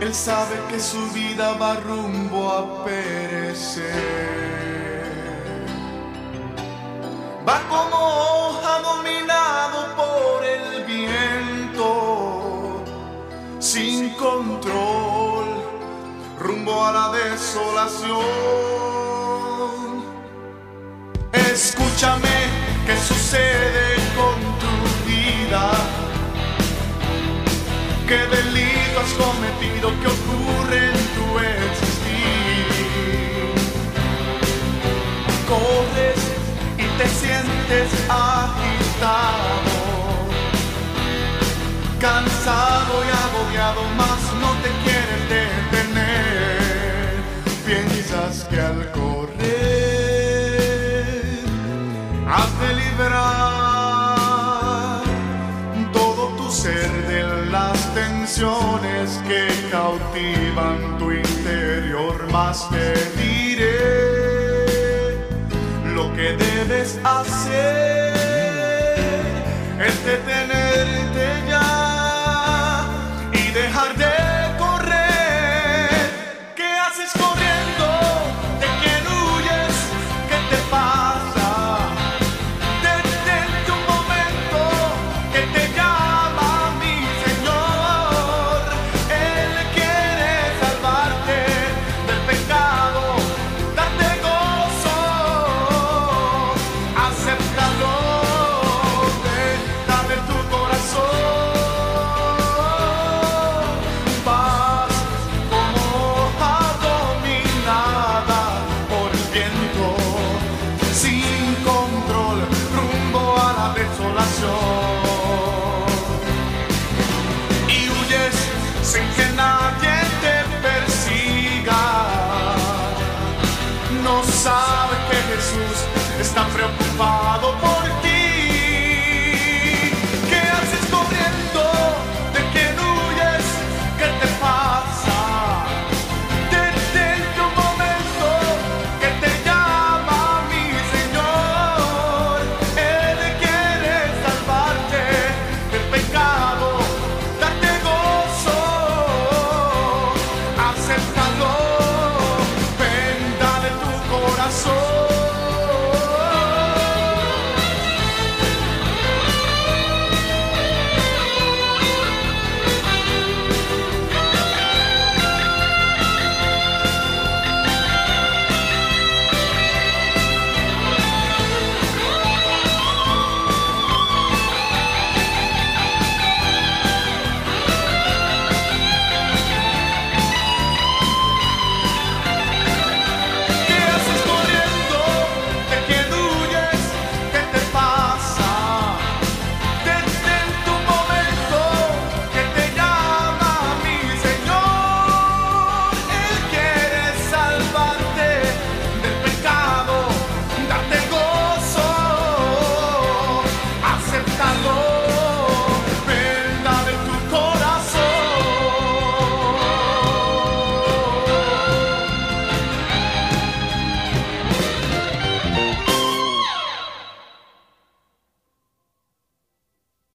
Él sabe que su vida va rumbo a perecer. Va como hoja dominado por el viento, sin control, rumbo a la desolación. Escúchame, ¿qué sucede con tu vida? ¿Qué delito has cometido? ¿Qué ocurre en tu existir? Corres y te sientes agitado, cansado cautivan tu interior, más te diré lo que debes hacer y huyes sin que nadie te persiga. No sabe que Jesús está preocupado por